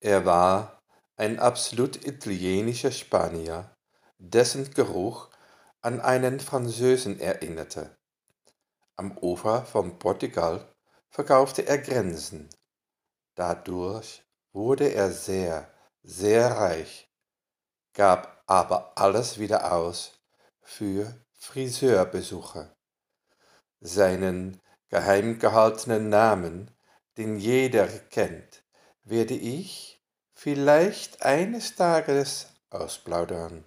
Er war ein absolut italienischer Spanier, dessen Geruch an einen Französen erinnerte. Am Ufer von Portugal verkaufte er Grenzen. Dadurch wurde er sehr, sehr reich, gab aber alles wieder aus für Friseurbesuche. Seinen geheim gehaltenen Namen, den jeder kennt, werde ich vielleicht eines Tages ausplaudern.